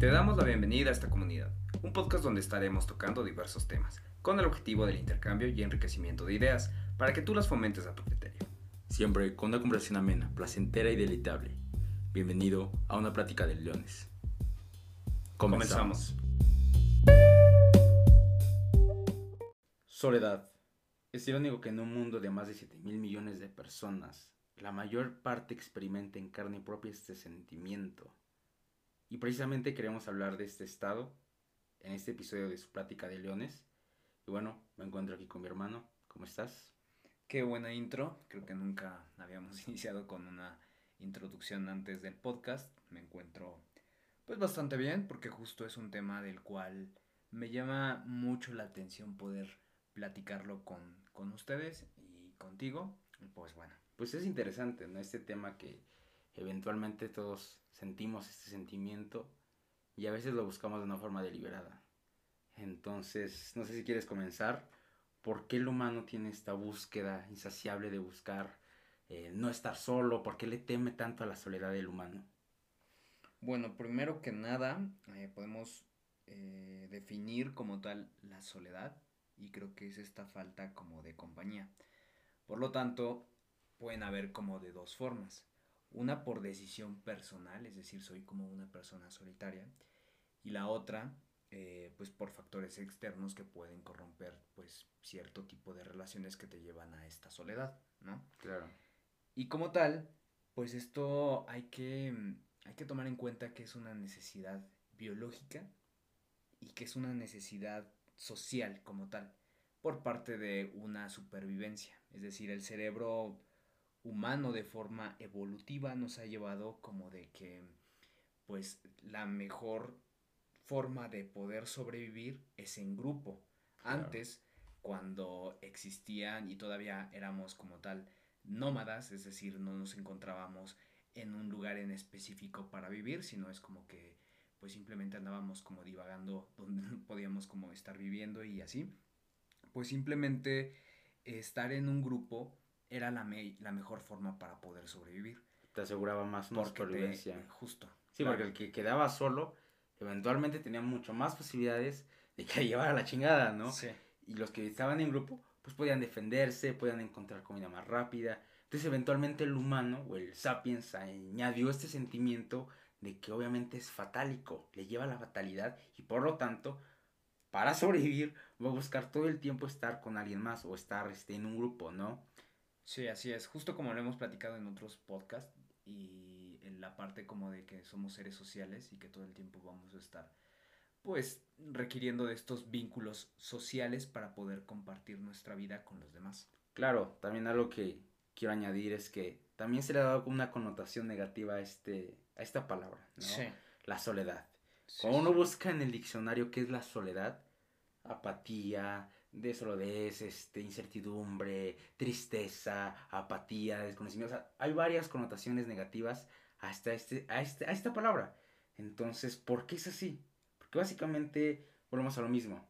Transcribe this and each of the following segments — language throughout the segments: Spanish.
Te damos la bienvenida a esta comunidad, un podcast donde estaremos tocando diversos temas, con el objetivo del intercambio y enriquecimiento de ideas, para que tú las fomentes a tu criterio. Siempre con una conversación amena, placentera y deleitable. Bienvenido a una plática de leones. Comenzamos. Soledad. Es irónico que en un mundo de más de 7 mil millones de personas, la mayor parte experimenta en carne propia este sentimiento. Y precisamente queremos hablar de este estado en este episodio de su plática de leones. Y bueno, me encuentro aquí con mi hermano. ¿Cómo estás? Qué buena intro. Creo que nunca habíamos iniciado con una introducción antes del podcast. Me encuentro pues bastante bien porque justo es un tema del cual me llama mucho la atención poder platicarlo con, con ustedes y contigo. Pues bueno. Pues es interesante, ¿no? Este tema que eventualmente todos sentimos este sentimiento y a veces lo buscamos de una forma deliberada. Entonces, no sé si quieres comenzar. ¿Por qué el humano tiene esta búsqueda insaciable de buscar eh, no estar solo? ¿Por qué le teme tanto a la soledad del humano? Bueno, primero que nada, eh, podemos eh, definir como tal la soledad y creo que es esta falta como de compañía. Por lo tanto, pueden haber como de dos formas. Una por decisión personal, es decir, soy como una persona solitaria, y la otra, eh, pues por factores externos que pueden corromper, pues cierto tipo de relaciones que te llevan a esta soledad, ¿no? Claro. Y como tal, pues esto hay que, hay que tomar en cuenta que es una necesidad biológica y que es una necesidad social como tal, por parte de una supervivencia. Es decir, el cerebro humano de forma evolutiva nos ha llevado como de que pues la mejor forma de poder sobrevivir es en grupo. Antes, cuando existían y todavía éramos como tal nómadas, es decir, no nos encontrábamos en un lugar en específico para vivir, sino es como que pues simplemente andábamos como divagando donde podíamos como estar viviendo y así. Pues simplemente estar en un grupo era la, la mejor forma para poder sobrevivir. Te aseguraba más una supervivencia. justo. Sí, porque el que quedaba solo, eventualmente tenía mucho más posibilidades de que llevara la chingada, ¿no? Sí. Y los que estaban en grupo, pues podían defenderse, podían encontrar comida más rápida. Entonces, eventualmente el humano o el sapiens añadió este sentimiento de que obviamente es fatálico, le lleva la fatalidad y por lo tanto, para sobrevivir, va a buscar todo el tiempo estar con alguien más o estar este, en un grupo, ¿no? Sí, así es, justo como lo hemos platicado en otros podcasts y en la parte como de que somos seres sociales y que todo el tiempo vamos a estar pues requiriendo de estos vínculos sociales para poder compartir nuestra vida con los demás. Claro, también algo que quiero añadir es que también se le ha dado una connotación negativa a, este, a esta palabra, ¿no? Sí. La soledad. Cuando uno busca en el diccionario qué es la soledad, apatía, desolodez, este, incertidumbre, tristeza, apatía, desconocimiento. O sea, hay varias connotaciones negativas hasta este, a, este, a esta palabra. Entonces, ¿por qué es así? Porque básicamente volvemos a lo mismo.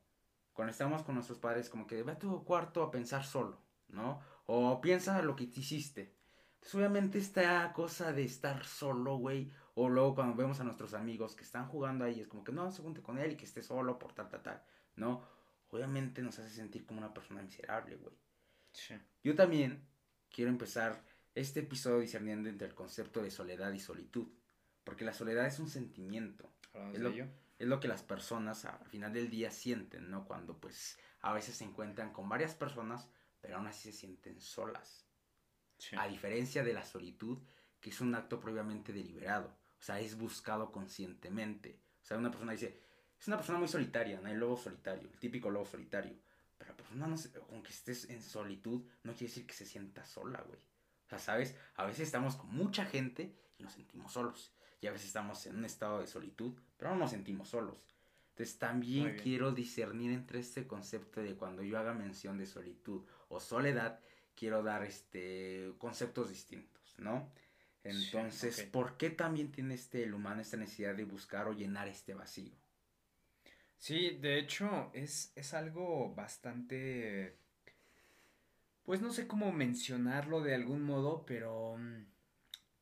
Cuando estamos con nuestros padres, como que ve a tu cuarto a pensar solo, ¿no? O piensa lo que te hiciste. Entonces, obviamente, esta cosa de estar solo, güey. O luego cuando vemos a nuestros amigos que están jugando ahí, es como que no se junte con él y que esté solo por tal, tal, tal, ¿no? Obviamente nos hace sentir como una persona miserable, güey. Sí. Yo también quiero empezar este episodio discerniendo entre el concepto de soledad y solitud, porque la soledad es un sentimiento. Es lo, es lo, que las personas al final del día sienten, ¿no? Cuando pues a veces se encuentran con varias personas, pero aún así se sienten solas. Sí. A diferencia de la solitud, que es un acto previamente deliberado, o sea, es buscado conscientemente. O sea, una persona dice, es una persona muy solitaria, ¿no? El lobo solitario, el típico lobo solitario. Pero la persona, no aunque estés en solitud, no quiere decir que se sienta sola, güey. O sea, ¿sabes? A veces estamos con mucha gente y nos sentimos solos. Y a veces estamos en un estado de solitud, pero no nos sentimos solos. Entonces también quiero discernir entre este concepto de cuando yo haga mención de solitud o soledad, quiero dar este conceptos distintos, ¿no? Entonces, ¿por qué también tiene este el humano esta necesidad de buscar o llenar este vacío? Sí, de hecho es, es algo bastante... Pues no sé cómo mencionarlo de algún modo, pero mm,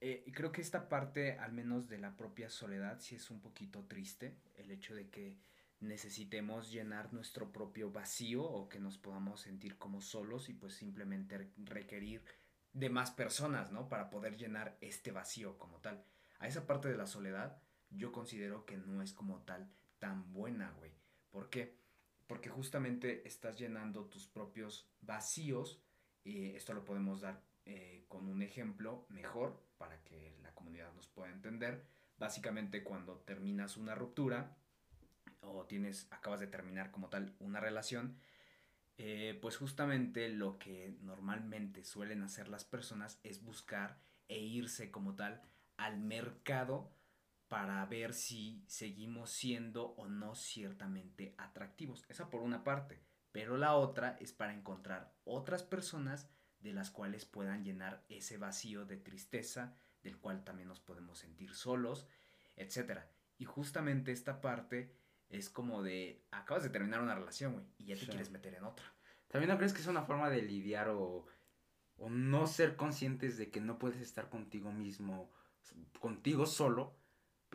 eh, creo que esta parte, al menos de la propia soledad, sí es un poquito triste. El hecho de que necesitemos llenar nuestro propio vacío o que nos podamos sentir como solos y pues simplemente requerir de más personas, ¿no? Para poder llenar este vacío como tal. A esa parte de la soledad yo considero que no es como tal tan buena, güey. ¿Por qué? Porque justamente estás llenando tus propios vacíos y esto lo podemos dar eh, con un ejemplo mejor para que la comunidad nos pueda entender. Básicamente cuando terminas una ruptura o tienes, acabas de terminar como tal una relación, eh, pues justamente lo que normalmente suelen hacer las personas es buscar e irse como tal al mercado para ver si seguimos siendo o no ciertamente atractivos. Esa por una parte. Pero la otra es para encontrar otras personas de las cuales puedan llenar ese vacío de tristeza, del cual también nos podemos sentir solos, etc. Y justamente esta parte es como de, acabas de terminar una relación, güey, y ya te quieres meter en otra. ¿También no crees que es una forma de lidiar o, o no ser conscientes de que no puedes estar contigo mismo, contigo solo,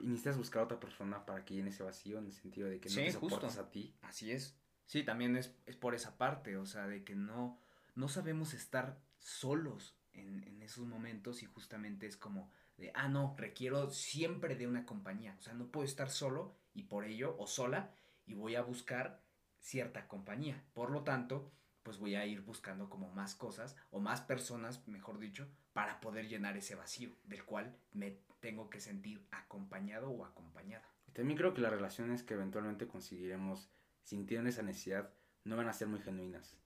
y necesitas buscar a otra persona para que llene ese vacío en el sentido de que no te soportas a ti? Así es. Sí, también es, es, por esa parte, o sea, de que no, no sabemos estar solos en, en esos momentos y justamente es como de, ah, no, requiero siempre de una compañía, o sea, no puedo estar solo y por ello, o sola, y voy a buscar cierta compañía. Por lo tanto, pues voy a ir buscando como más cosas o más personas, mejor dicho, para poder llenar ese vacío del cual me tengo que sentir acompañado o acompañada. También creo que las relaciones que eventualmente conseguiremos sintiendo esa necesidad no van a ser muy genuinas,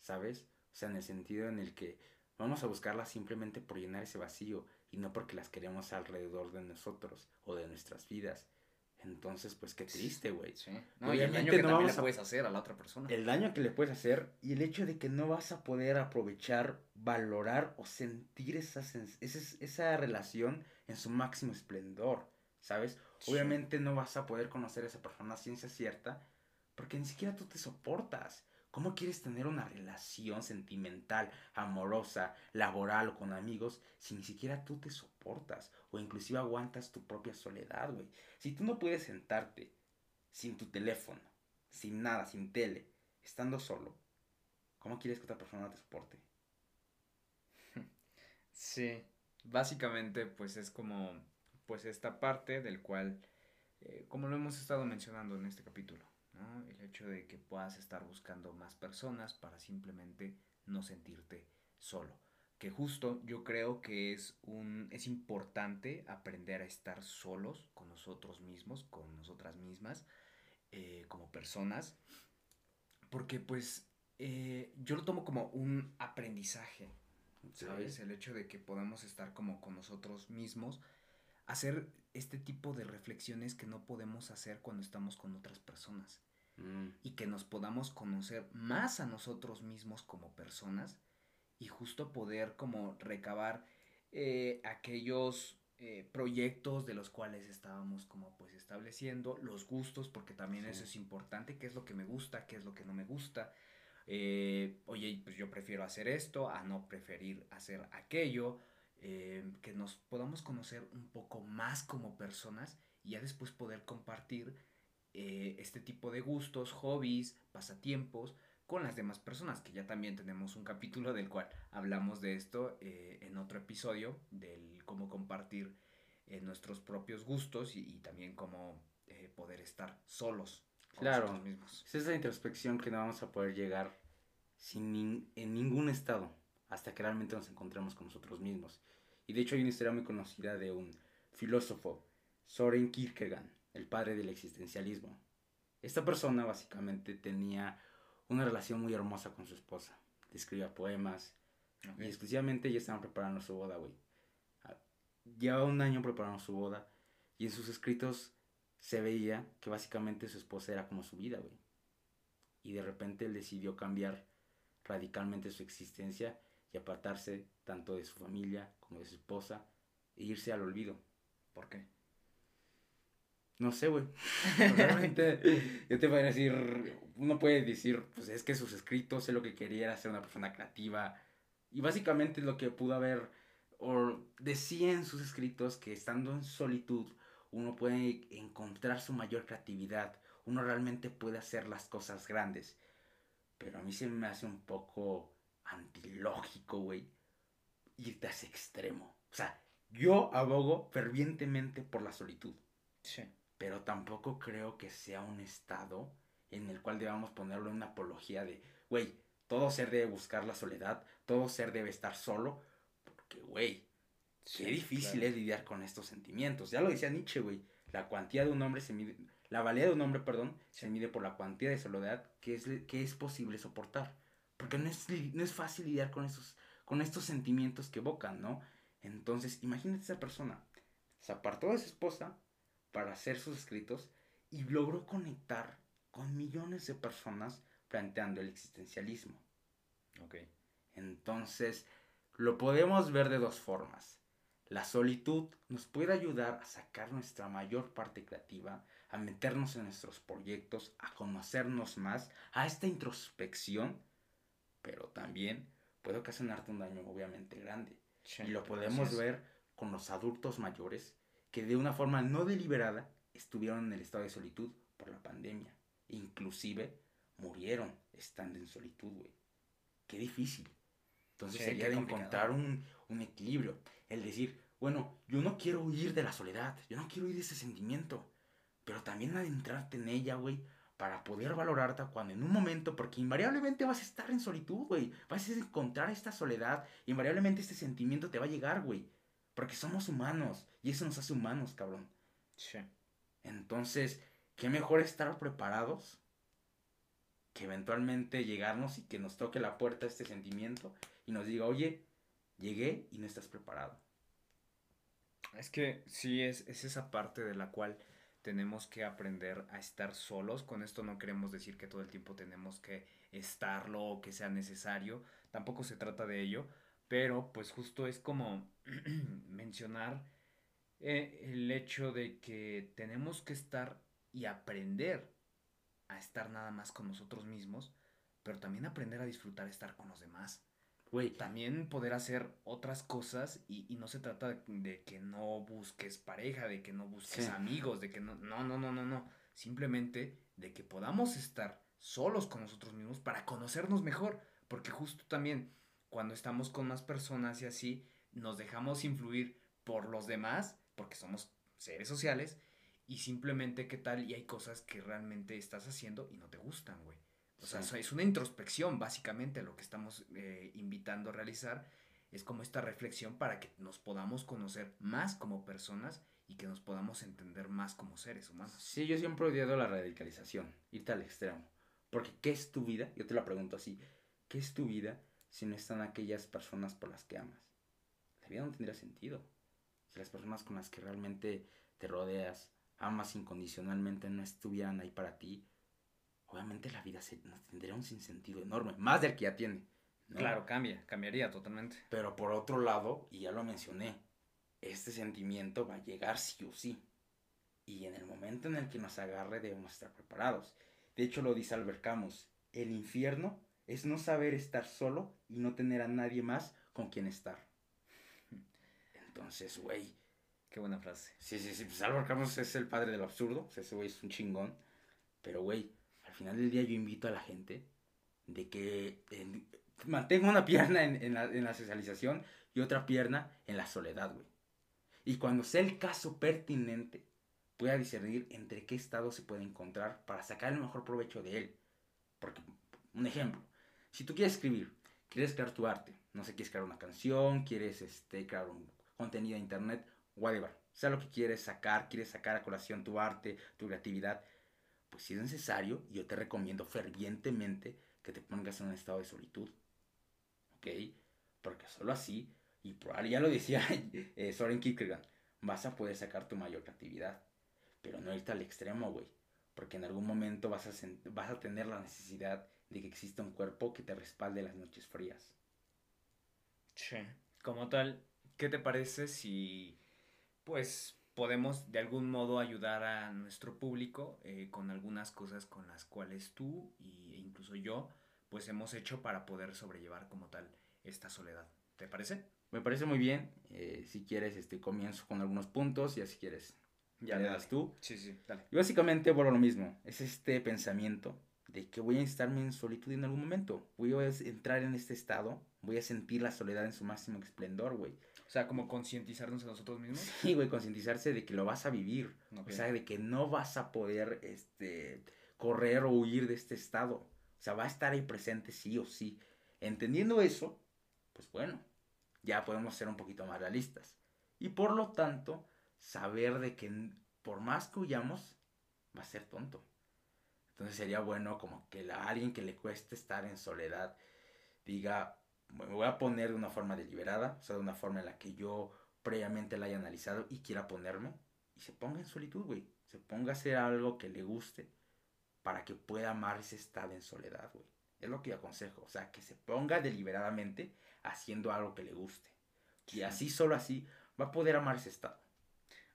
¿sabes? O sea, en el sentido en el que vamos a buscarlas simplemente por llenar ese vacío y no porque las queremos alrededor de nosotros o de nuestras vidas. Entonces, pues qué triste, güey. Sí. No, y el daño que no también le puedes hacer a la otra persona. El daño que le puedes hacer y el hecho de que no vas a poder aprovechar, valorar o sentir esa, esa, esa relación en su máximo esplendor, ¿sabes? Obviamente no vas a poder conocer a esa persona a ciencia cierta porque ni siquiera tú te soportas. ¿Cómo quieres tener una relación sentimental, amorosa, laboral o con amigos si ni siquiera tú te soportas o inclusive aguantas tu propia soledad, güey? Si tú no puedes sentarte sin tu teléfono, sin nada, sin tele, estando solo, ¿cómo quieres que otra persona te soporte? Sí, básicamente pues es como pues esta parte del cual, eh, como lo hemos estado mencionando en este capítulo, el hecho de que puedas estar buscando más personas para simplemente no sentirte solo. Que justo yo creo que es un es importante aprender a estar solos con nosotros mismos, con nosotras mismas, eh, como personas. Porque pues eh, yo lo tomo como un aprendizaje, ¿sabes? El hecho de que podamos estar como con nosotros mismos, hacer este tipo de reflexiones que no podemos hacer cuando estamos con otras personas. Mm. y que nos podamos conocer más a nosotros mismos como personas y justo poder como recabar eh, aquellos eh, proyectos de los cuales estábamos como pues estableciendo, los gustos, porque también eso es importante, qué es lo que me gusta, qué es lo que no me gusta. Eh, oye, pues yo prefiero hacer esto a no preferir hacer aquello, que nos podamos conocer un poco más como personas y ya después poder compartir eh, este tipo de gustos, hobbies, pasatiempos con las demás personas, que ya también tenemos un capítulo del cual hablamos de esto eh, en otro episodio, del cómo compartir eh, nuestros propios gustos y, también cómo poder estar solos. Con claro, mismos. es esa introspección que no vamos a poder llegar sin en ningún estado hasta que realmente nos encontremos con nosotros mismos. Y de hecho hay una historia muy conocida de un filósofo, Soren Kierkegaard, el padre del existencialismo. Esta persona básicamente tenía una relación muy hermosa con su esposa. Le escribía poemas. Y exclusivamente ya estaban preparando su boda, güey. Ah, llevaba un año preparando su boda. Y en sus escritos se veía que básicamente su esposa era como su vida, güey. Y de repente él decidió cambiar radicalmente su existencia y apartarse tanto de su familia como de su esposa e irse al olvido. ¿Por qué? No sé, güey. Realmente, yo te voy a decir, uno puede decir, pues es que sus escritos, sé lo que quería era ser una persona creativa. Y básicamente lo que pudo haber, o decía en sus escritos que estando en solitud uno puede encontrar su mayor creatividad, uno realmente puede hacer las cosas grandes. Pero a mí se me hace un poco antilógico, güey, irte a ese extremo. O sea, yo abogo fervientemente por la solitud. Sí. Pero tampoco creo que sea un estado en el cual debamos ponerlo en una apología de, güey, todo ser debe buscar la soledad, todo ser debe estar solo, porque, güey, qué difícil es lidiar con estos sentimientos. Ya lo decía Nietzsche, güey, la cuantía de un hombre se mide, la valía de un hombre, perdón, se mide por la cuantía de soledad que es, que es posible soportar. Porque no es, no es fácil lidiar con, esos, con estos sentimientos que evocan, ¿no? Entonces, imagínate esa persona, se apartó de su esposa para hacer sus escritos y logró conectar con millones de personas planteando el existencialismo. Ok. Entonces, lo podemos ver de dos formas. La solitud nos puede ayudar a sacar nuestra mayor parte creativa, a meternos en nuestros proyectos, a conocernos más, a esta introspección, pero también puede ocasionarte un daño obviamente grande. y lo podemos ver con los adultos mayores que de una forma no deliberada estuvieron en el estado de solitud por la pandemia. Inclusive murieron estando en solitud, güey. Qué difícil. Entonces sería de encontrar un, un, equilibrio. El decir, bueno, yo no quiero huir de la soledad, yo no quiero huir de ese sentimiento, pero también adentrarte en ella, güey, para poder valorarte cuando en un momento, porque invariablemente vas a estar en solitud, güey, vas a encontrar esta soledad, invariablemente este sentimiento te va a llegar, güey, porque somos humanos y eso nos hace humanos, cabrón. Sí. Entonces, qué mejor estar preparados que eventualmente llegarnos y que nos toque la puerta este sentimiento y nos diga, oye, llegué y no estás preparado. Es que sí, es, es esa parte de la cual tenemos que aprender a estar solos. Con esto no queremos decir que todo el tiempo tenemos que estarlo o que sea necesario. Tampoco se trata de ello. Pero pues justo es como mencionar eh, el hecho de que tenemos que estar y aprender a estar nada más con nosotros mismos, pero también aprender a disfrutar estar con los demás. Güey. También poder hacer otras cosas y, no se trata de, que no busques pareja, de que no busques amigos, de que no, no, no, no, no, no. Simplemente de que podamos estar solos con nosotros mismos para conocernos mejor. Porque justo también cuando estamos con más personas y así, nos dejamos influir por los demás, porque somos seres sociales, y simplemente qué tal y hay cosas que realmente estás haciendo y no te gustan, güey. O sea, es una introspección, básicamente, lo que estamos eh, invitando a realizar. Es como esta reflexión para que nos podamos conocer más como personas y que nos podamos entender más como seres humanos. Sí, yo siempre he odiado la radicalización, irte al extremo. Porque, ¿qué es tu vida? Yo te la pregunto así. ¿Qué es tu vida si no están aquellas personas por las que amas? La vida no tendría sentido. Si las personas con las que realmente te rodeas, amas incondicionalmente no estuvieran ahí para ti, obviamente la vida se, tendría un sinsentido enorme, más del que ya tiene. Claro, cambia, cambiaría totalmente. Pero por otro lado, y ya lo mencioné, este sentimiento va a llegar sí o sí. Y en el momento en el que nos agarre debemos estar preparados. De hecho lo dice Albert Camus, el infierno es no saber estar solo y no tener a nadie más con quien estar. Entonces, güey, Qué buena frase. Sí, sí, sí. Pues Álvaro Camus es el padre del absurdo. ese güey es un chingón. Pero, güey, al final del día yo invito a la gente de que mantenga una pierna en, la, en la socialización y otra pierna en la soledad, güey. Y cuando sea el caso pertinente, pueda discernir entre qué estado se puede encontrar para sacar el mejor provecho de él. Porque, un ejemplo, si tú quieres escribir, quieres crear tu arte, no sé, quieres crear una canción, quieres este, crear un contenido de internet, whatever, sea lo que quieres sacar, quieres sacar a colación tu arte, tu creatividad, pues si es necesario, yo te recomiendo fervientemente que te pongas en un estado de solitud. ¿Ok? Porque solo así, y ya lo decía eh, Soren Kierkegaard, vas a poder sacar tu mayor creatividad. Pero no irte al extremo, güey. Porque en algún momento vas a, vas a tener la necesidad de que exista un cuerpo que te respalde las noches frías. Sí. Como tal, ¿qué te parece si pues podemos de algún modo ayudar a nuestro público eh, con algunas cosas con las cuales tú e incluso yo pues hemos hecho para poder sobrellevar como tal esta soledad. ¿Te parece? Me parece muy bien. Eh, si quieres, este, comienzo con algunos puntos y así quieres. Ya le das tú. Sí, sí, dale. Y básicamente, bueno, lo mismo. Es este pensamiento de que voy a estarme en solitud en algún momento. Voy a entrar en este estado. Voy a sentir la soledad en su máximo esplendor, güey. O sea, como concientizarnos a nosotros mismos. Sí, güey, concientizarse de que lo vas a vivir. O sea, de que no vas a poder, este, correr o huir de este estado. O sea, va a estar ahí presente sí o sí. Entendiendo eso, pues bueno, ya podemos ser un poquito más realistas. Y por lo tanto, saber de que por más que huyamos, va a ser tonto. Entonces sería bueno como que a alguien que le cueste estar en soledad diga, me voy a poner de una forma deliberada, o sea, de una forma en la que yo previamente la haya analizado y quiera ponerme, y se ponga en solitud, güey. Se ponga a hacer algo que le guste para que pueda amar ese estado en soledad, güey. Es lo que yo aconsejo, o sea, que se ponga deliberadamente haciendo algo que le guste. Y así, solo así, va a poder amar ese estado.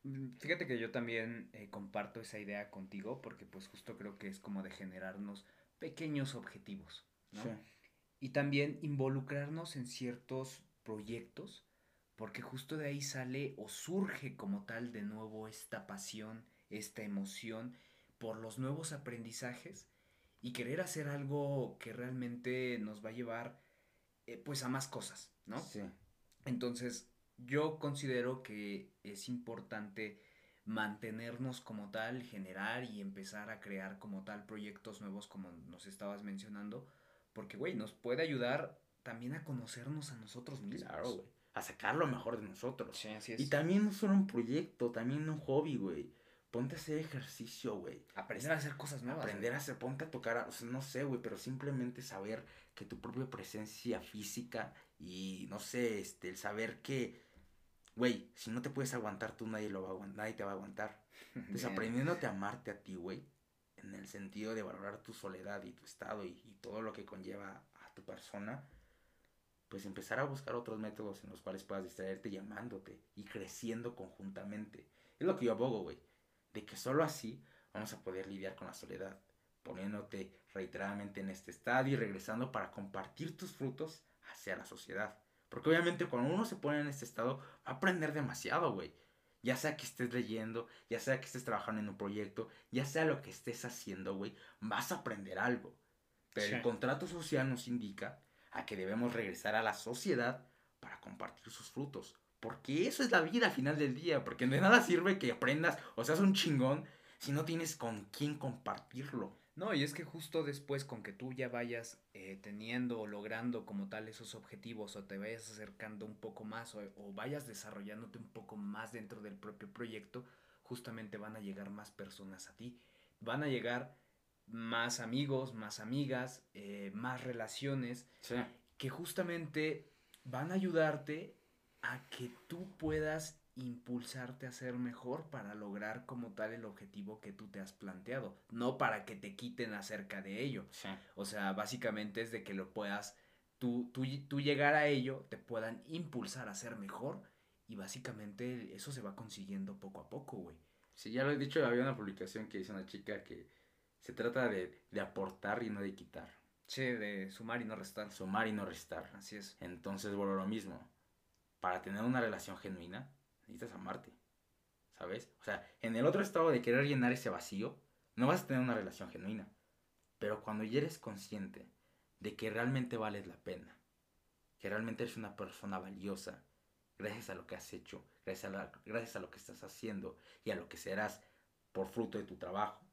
Mm, fíjate que yo también eh, comparto esa idea contigo porque pues justo creo que es como de generarnos pequeños objetivos, ¿no? Y también involucrarnos en ciertos proyectos porque justo de ahí sale o surge como tal de nuevo esta pasión, esta emoción por los nuevos aprendizajes y querer hacer algo que realmente nos va a llevar eh, pues a más cosas, ¿no? Sí. Entonces, yo considero que es importante mantenernos como tal, generar y empezar a crear como tal proyectos nuevos como nos estabas mencionando, porque, güey, nos puede ayudar también a conocernos a nosotros mismos. Claro, güey. A sacar lo mejor de nosotros. Sí, así es. Y también no solo un proyecto, también un hobby, güey. Ponte a hacer ejercicio, güey. Aprender a hacer cosas nuevas. Aprender a hacer, ponte a tocar, no sé, güey, pero simplemente saber que tu propia presencia física y, no sé, este, el saber que, güey, si no te puedes aguantar tú, nadie, lo va a nadie te va a aguantar. Entonces, aprendiéndote a amarte a ti, güey, en el sentido de valorar tu soledad y tu estado y, todo lo que conlleva a tu persona, pues empezar a buscar otros métodos en los cuales puedas distraerte llamándote y creciendo conjuntamente. Es lo que yo abogo, güey de que solo así vamos a poder lidiar con la soledad, poniéndote reiteradamente en este estadio y regresando para compartir tus frutos hacia la sociedad. Porque obviamente cuando uno se pone en este estado, va aprender demasiado, güey. Ya sea que estés leyendo, ya sea que estés trabajando en un proyecto, ya sea lo que estés haciendo, güey, vas a aprender algo. Pero el contrato social nos indica a que debemos regresar a la sociedad para compartir sus frutos. Porque eso es la vida al final del día. Porque de nada sirve que aprendas o seas un chingón si no tienes con quién compartirlo. No, y es que justo después con que tú ya vayas eh, teniendo o logrando como tal esos objetivos o te vayas acercando un poco más o, vayas desarrollándote un poco más dentro del propio proyecto, justamente van a llegar más personas a ti. Van a llegar más amigos, más amigas, eh, más relaciones que justamente van a ayudarte a que tú puedas impulsarte a ser mejor para lograr como tal el objetivo que tú te has planteado, no para que te quiten acerca de ello. O sea, básicamente es de que lo puedas, tú, tú, tú llegar a ello, te puedan impulsar a ser mejor y básicamente eso se va consiguiendo poco a poco, güey. Sí, ya lo he dicho, había una publicación que dice una chica que se trata de, de aportar y no de quitar. Sí, de sumar y no restar. Sumar y no restar. Así es. Entonces, bueno, lo mismo para tener una relación genuina, necesitas amarte. ¿Sabes? O sea, en el otro estado de querer llenar ese vacío, no vas a tener una relación genuina. Pero cuando ya eres consciente de que realmente vales la pena, que realmente eres una persona valiosa, gracias a lo que has hecho, gracias a, gracias a lo que estás haciendo y a lo que serás por fruto de tu trabajo,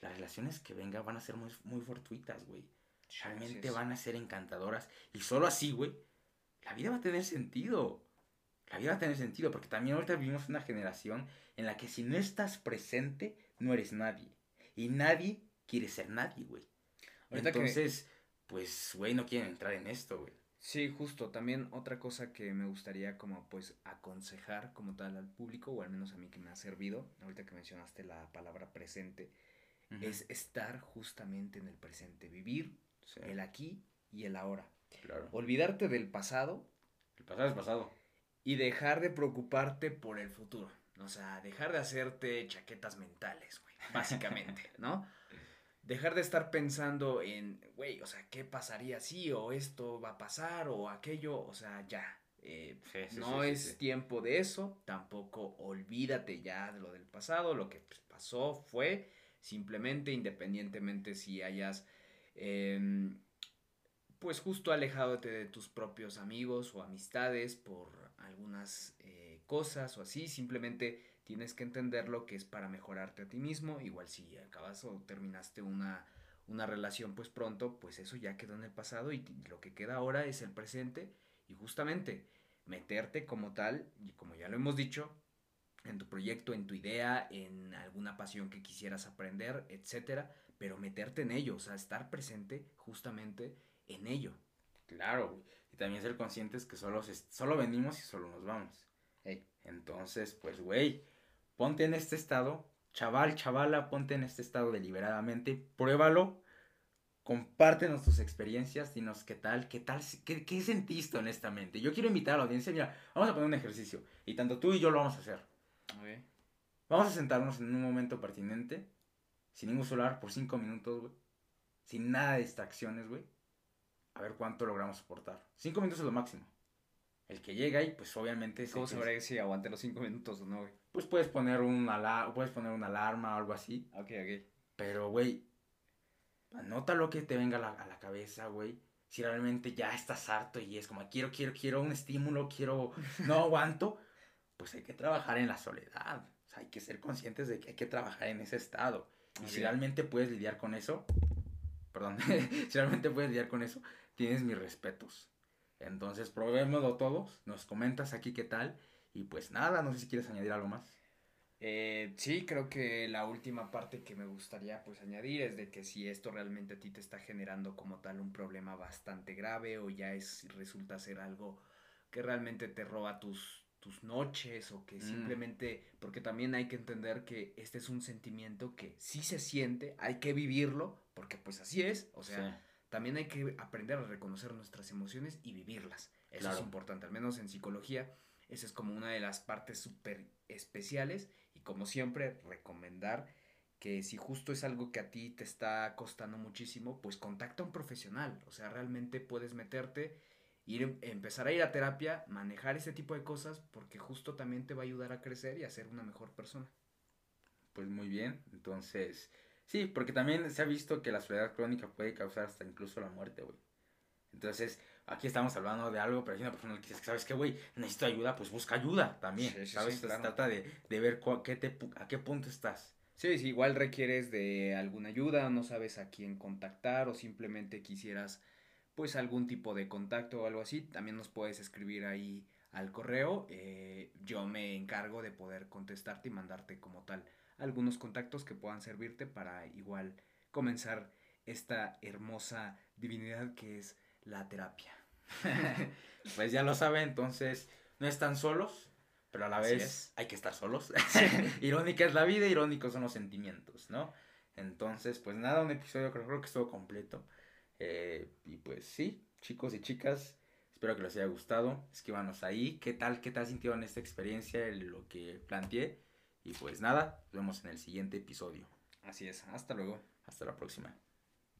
las relaciones que vengan van a ser muy, muy fortuitas, güey. Realmente van a ser encantadoras. Y solo así, güey, la vida va a tener sentido. La vida va a tener sentido, porque también ahorita vivimos una generación en la que si no estás presente, no eres nadie. Y nadie quiere ser nadie, güey. Entonces, pues, güey, no quieren entrar en esto, güey. Sí, justo. También otra cosa que me gustaría como pues aconsejar como tal al público, o al menos a mí que me ha servido, ahorita que mencionaste la palabra presente, es estar justamente en el presente, vivir el aquí y el ahora. Olvidarte del pasado. El pasado es pasado. Y dejar de preocuparte por el futuro. O sea, dejar de hacerte chaquetas mentales, güey. Básicamente, ¿no? Dejar de estar pensando en, güey, o sea, ¿qué pasaría si o esto va a pasar o aquello? O sea, ya. Eh, no es tiempo de eso, tampoco olvídate ya de lo del pasado, lo que pues, pasó fue simplemente independientemente si hayas em, pues justo alejándote de tus propios amigos o amistades por algunas eh, cosas o así, simplemente tienes que entender lo que es para mejorarte a ti mismo, igual si acabas o terminaste una, una relación pues pronto, pues eso ya quedó en el pasado y lo que queda ahora es el presente y justamente meterte como tal, y como ya lo hemos dicho, en tu proyecto, en tu idea, en alguna pasión que quisieras aprender, etcétera, pero meterte en ello, o sea, estar presente justamente en ello. Claro, Y también ser conscientes que solo, solo venimos y solo nos vamos. Entonces, pues, güey, ponte en este estado, chaval, chavala, ponte en este estado deliberadamente, pruébalo, compártenos tus experiencias, dinos qué tal, qué tal, qué, qué sentiste honestamente. Yo quiero invitar a la audiencia, mira, vamos a poner un ejercicio y tanto tú y yo lo vamos a hacer. Vamos a sentarnos en un momento pertinente, sin ningún celular, por cinco minutos, güey. Sin nada de distracciones, güey. A ver cuánto logramos soportar. Cinco minutos es lo máximo. El que llega ahí, pues obviamente... ¿Cómo sabré si aguante los cinco minutos o no, güey? Pues puedes poner, un puedes poner una alarma o algo así. Ok, ok. Pero, güey, anota lo que te venga a la, a la cabeza, güey. Si realmente ya estás harto y es como, quiero, quiero, quiero un estímulo, quiero, no aguanto, pues hay que trabajar en la soledad. O sea, hay que ser conscientes de que hay que trabajar en ese estado. Y si realmente puedes lidiar con eso, perdón, si realmente puedes lidiar con eso, tienes mis respetos. Entonces, probémoslo todos, nos comentas aquí qué tal. Y pues nada, no sé si quieres añadir algo más. Eh, sí, creo que la última parte que me gustaría pues añadir es de que si esto realmente a ti te está generando como tal un problema bastante grave o ya es resulta ser algo que realmente te roba tus, tus noches o que mm. simplemente, porque también hay que entender que este es un sentimiento que sí se siente, hay que vivirlo, porque pues así es, o sea, también hay que aprender a reconocer nuestras emociones y vivirlas, eso es importante, al menos en psicología, esa es como una de las partes súper especiales y como siempre recomendar que si justo es algo que a ti te está costando muchísimo, pues contacta a un profesional, o sea, realmente puedes meterte ir, empezar a ir a terapia, manejar ese tipo de cosas, porque justo también te va a ayudar a crecer y a ser una mejor persona. Pues muy bien, entonces, sí, porque también se ha visto que la soledad crónica puede causar hasta incluso la muerte, güey. Entonces, aquí estamos hablando de algo, pero hay una persona que dice, ¿sabes qué, güey? Necesito ayuda, pues busca ayuda también, ¿sabes? Se trata de, de ver qué te, a qué punto estás. Sí, sí, igual requieres de alguna ayuda, no sabes a quién contactar o simplemente quisieras pues algún tipo de contacto o algo así, también nos puedes escribir ahí al correo. Eh, yo me encargo de poder contestarte y mandarte como tal algunos contactos que puedan servirte para igual comenzar esta hermosa divinidad que es la terapia. pues ya lo saben, entonces no están solos, pero a la vez hay que estar solos. Irónica es la vida, irónicos son los sentimientos, ¿no? Entonces, pues nada, un episodio creo, creo que estuvo completo. Eh, y pues sí, chicos y chicas, espero que les haya gustado. Escríbanos ahí, qué tal, qué tal sintieron esta experiencia, lo que planteé. Y pues nada, nos vemos en el siguiente episodio. Así es, hasta luego. Hasta la próxima.